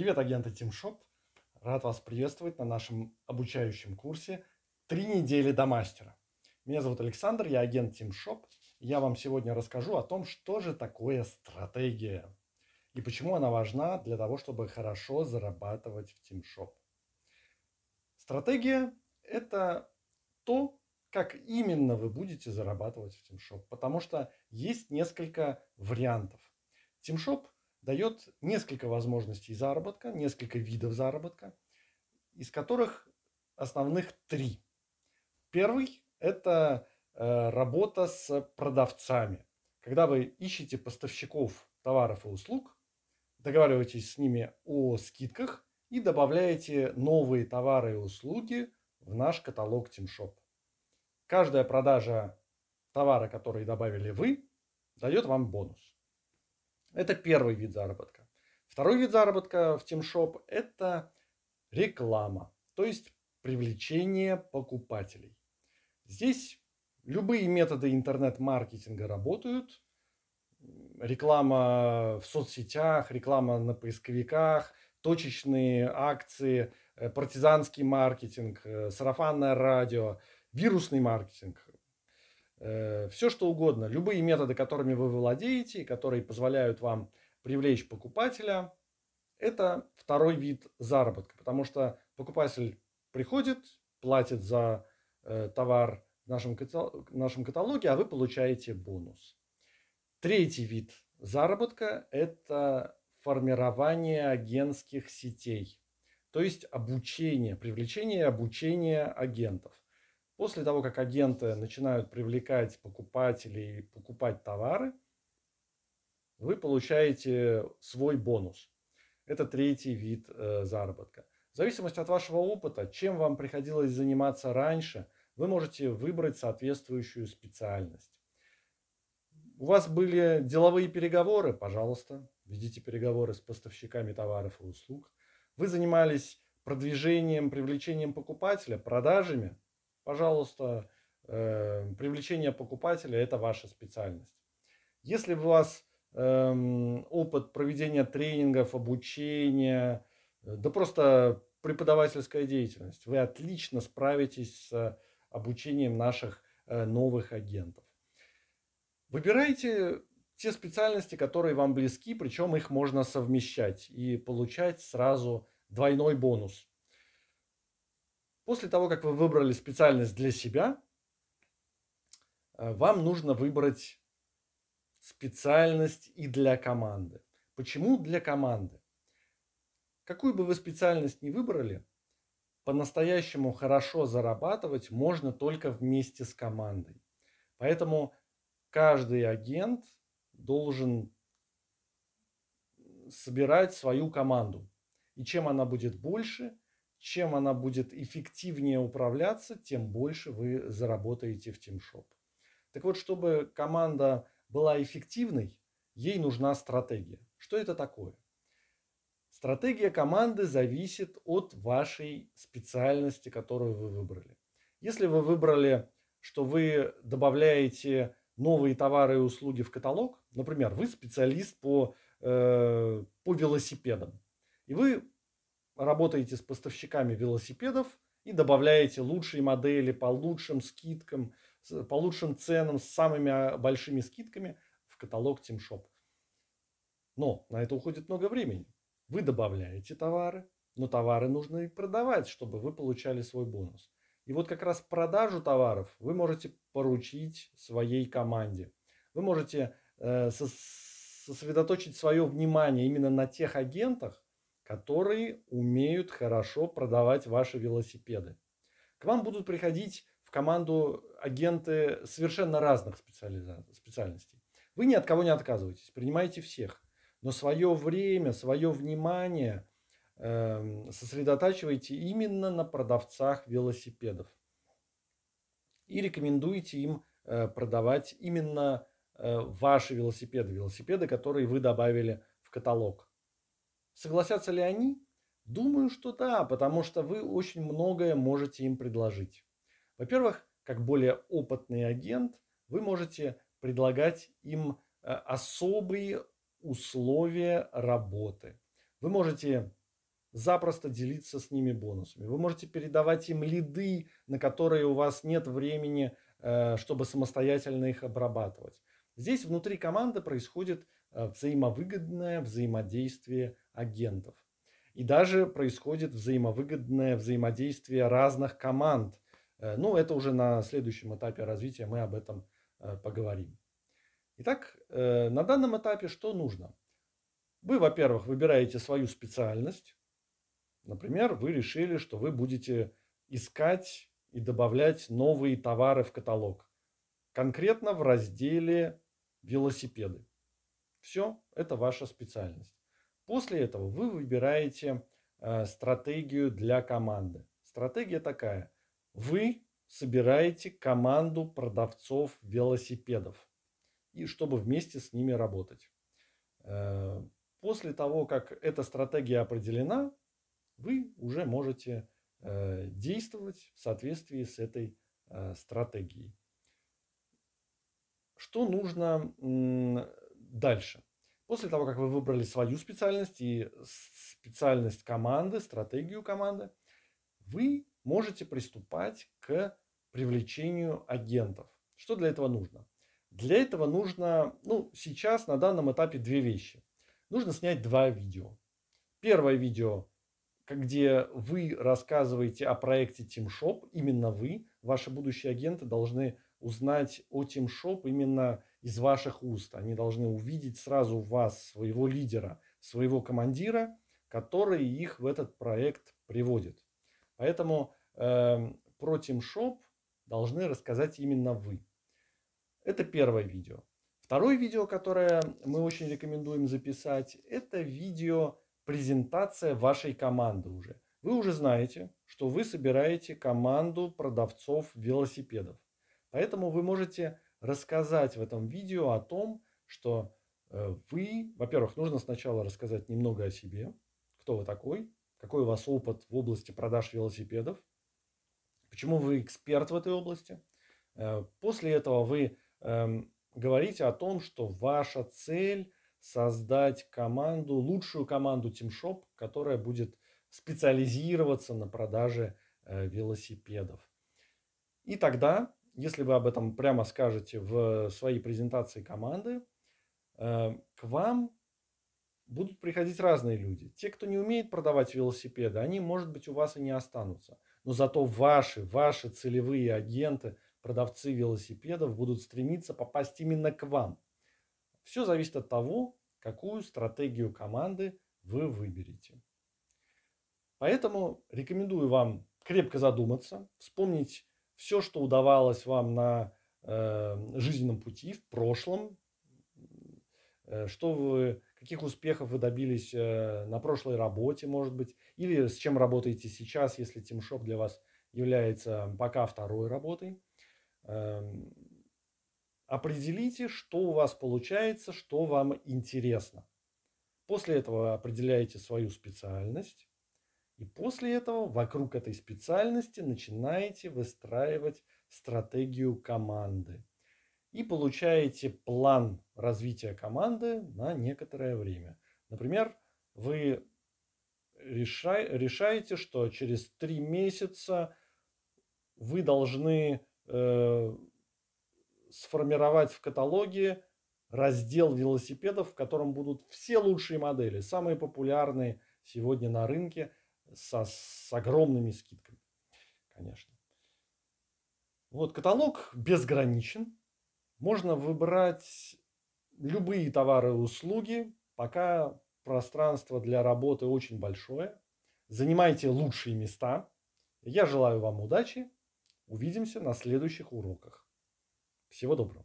Привет, агенты TeamShop! Рад вас приветствовать на нашем обучающем курсе «Три недели до мастера». Меня зовут Александр, я агент TeamShop. Я вам сегодня расскажу о том, что же такое стратегия и почему она важна для того, чтобы хорошо зарабатывать в TeamShop. Стратегия – это то, как именно вы будете зарабатывать в TeamShop, потому что есть несколько вариантов. TeamShop – дает несколько возможностей заработка, несколько видов заработка, из которых основных три. Первый – это э, работа с продавцами. Когда вы ищете поставщиков товаров и услуг, договариваетесь с ними о скидках и добавляете новые товары и услуги в наш каталог TeamShop. Каждая продажа товара, который добавили вы, дает вам бонус. Это первый вид заработка. Второй вид заработка в TeamShop – это реклама, то есть привлечение покупателей. Здесь любые методы интернет-маркетинга работают. Реклама в соцсетях, реклама на поисковиках, точечные акции, э, партизанский маркетинг, э, сарафанное радио, вирусный маркетинг. Э, все что угодно, любые методы, которыми вы владеете, которые позволяют вам привлечь покупателя, это второй вид заработка, потому что покупатель приходит, платит за э, товар в нашем, в нашем каталоге, а вы получаете бонус. Третий вид заработка – это формирование агентских сетей, то есть обучение, привлечение и обучение агентов. После того, как агенты начинают привлекать покупателей и покупать товары, вы получаете свой бонус. Это третий вид э, заработка. В зависимости от вашего опыта, чем вам приходилось заниматься раньше, вы можете выбрать соответствующую специальность. У вас были деловые переговоры, пожалуйста, ведите переговоры с поставщиками товаров и услуг. Вы занимались продвижением, привлечением покупателя, продажами, пожалуйста, э, привлечение покупателя – это ваша специальность. Если у вас эм, опыт проведения тренингов, обучения, э, да просто преподавательская деятельность, вы отлично справитесь с обучением наших э, новых агентов. Выбирайте те специальности, которые вам близки, причем их можно совмещать и получать сразу двойной бонус. После того, как вы выбрали специальность для себя, э, вам нужно выбрать специальность и для команды. Почему для команды? Какую бы вы специальность ни выбрали, по-настоящему хорошо зарабатывать можно только вместе с командой. Поэтому каждый агент должен собирать свою команду. И чем она будет больше, чем она будет эффективнее управляться, тем больше вы заработаете в TeamShop. Так вот, чтобы команда была эффективной, ей нужна стратегия. Что это такое? Стратегия команды зависит от вашей специальности, которую вы выбрали. Если вы выбрали, что вы добавляете новые товары и услуги в каталог, например, вы специалист по, э, по велосипедам, и вы работаете с поставщиками велосипедов и добавляете лучшие модели по лучшим скидкам, по лучшим ценам, с самыми а, большими скидками в каталог TeamShop. Но на это уходит много времени. Вы добавляете товары, но товары нужно и продавать, чтобы вы получали свой бонус. И вот как раз продажу товаров вы можете поручить своей команде. Вы можете э, сосредоточить свое внимание именно на тех агентах, которые умеют хорошо продавать ваши велосипеды. К вам будут приходить в команду агенты совершенно разных специальностей. Вы ни от кого не отказываетесь, принимаете всех. Но свое время, свое внимание э, сосредотачивайте именно на продавцах велосипедов. И рекомендуйте им э, продавать именно э, ваши велосипеды, велосипеды, которые вы добавили в каталог. Согласятся ли они? Думаю, что да, потому что вы очень многое можете им предложить. Во-первых, как более опытный агент, вы можете предлагать им э, особые условия работы. Вы можете запросто делиться с ними бонусами. Вы можете передавать им лиды, на которые у вас нет времени, э, чтобы самостоятельно их обрабатывать. Здесь внутри команды происходит э, взаимовыгодное взаимодействие агентов. И даже происходит взаимовыгодное взаимодействие разных команд. Э, ну, это уже на следующем этапе развития мы об этом поговорим. Итак, на данном этапе что нужно? Вы, во-первых, выбираете свою специальность. Например, вы решили, что вы будете искать и добавлять новые товары в каталог. Конкретно в разделе велосипеды. Все, это ваша специальность. После этого вы выбираете э, стратегию для команды. Стратегия такая. Вы собираете команду продавцов велосипедов, и чтобы вместе с ними работать. Э, После того, как эта стратегия определена, вы уже можете э, действовать в соответствии с этой стратегией. Что нужно дальше? После того, как вы выбрали свою специальность и специальность команды, стратегию команды, вы можете приступать к привлечению агентов. Что для этого нужно? Для этого нужно, ну, сейчас на данном этапе две вещи нужно снять два видео. Первое видео, где вы рассказываете о проекте TeamShop, именно вы, ваши будущие агенты должны узнать о TeamShop именно из ваших уст. Они должны увидеть сразу вас, своего лидера, своего командира, который их в этот проект приводит. Поэтому э, про TeamShop должны рассказать именно вы. Это первое видео. Второе видео, которое мы очень рекомендуем записать, это видео презентация вашей команды уже. Вы уже знаете, что вы собираете команду продавцов велосипедов. Поэтому вы можете рассказать в этом видео о том, что э, вы, во-первых, нужно сначала рассказать немного о себе, кто вы такой, какой у вас опыт в области продаж велосипедов, почему вы эксперт в этой области. Э, после этого вы эм, говорите о том, что ваша цель создать команду, лучшую команду TeamShop, которая будет специализироваться на продаже э, велосипедов. И тогда, если вы об этом прямо скажете в своей презентации команды, э, к вам будут приходить разные люди. Те, кто не умеет продавать велосипеды, они, может быть, у вас и не останутся. Но зато ваши, ваши целевые агенты – продавцы велосипедов будут стремиться попасть именно к вам. Все зависит от того, какую стратегию команды вы выберете. Поэтому рекомендую вам крепко задуматься, вспомнить все, что удавалось вам на э, жизненном пути в прошлом, э, что вы, каких успехов вы добились э, на прошлой работе, может быть, или с чем работаете сейчас, если TeamShop для вас является пока второй работой. Эм, определите, что у вас получается, что вам интересно. После этого определяете свою специальность. И после этого вокруг этой специальности начинаете выстраивать стратегию команды. И получаете план развития команды на некоторое время. Например, вы решаете, что через три месяца вы должны э, сформировать в каталоге раздел велосипедов, в котором будут все лучшие модели, самые популярные сегодня на рынке со, с огромными скидками, конечно. Вот каталог безграничен. Можно выбрать любые товары и услуги, пока пространство для работы очень большое. Занимайте лучшие места. Я желаю вам удачи Увидимся на следующих уроках. Всего доброго.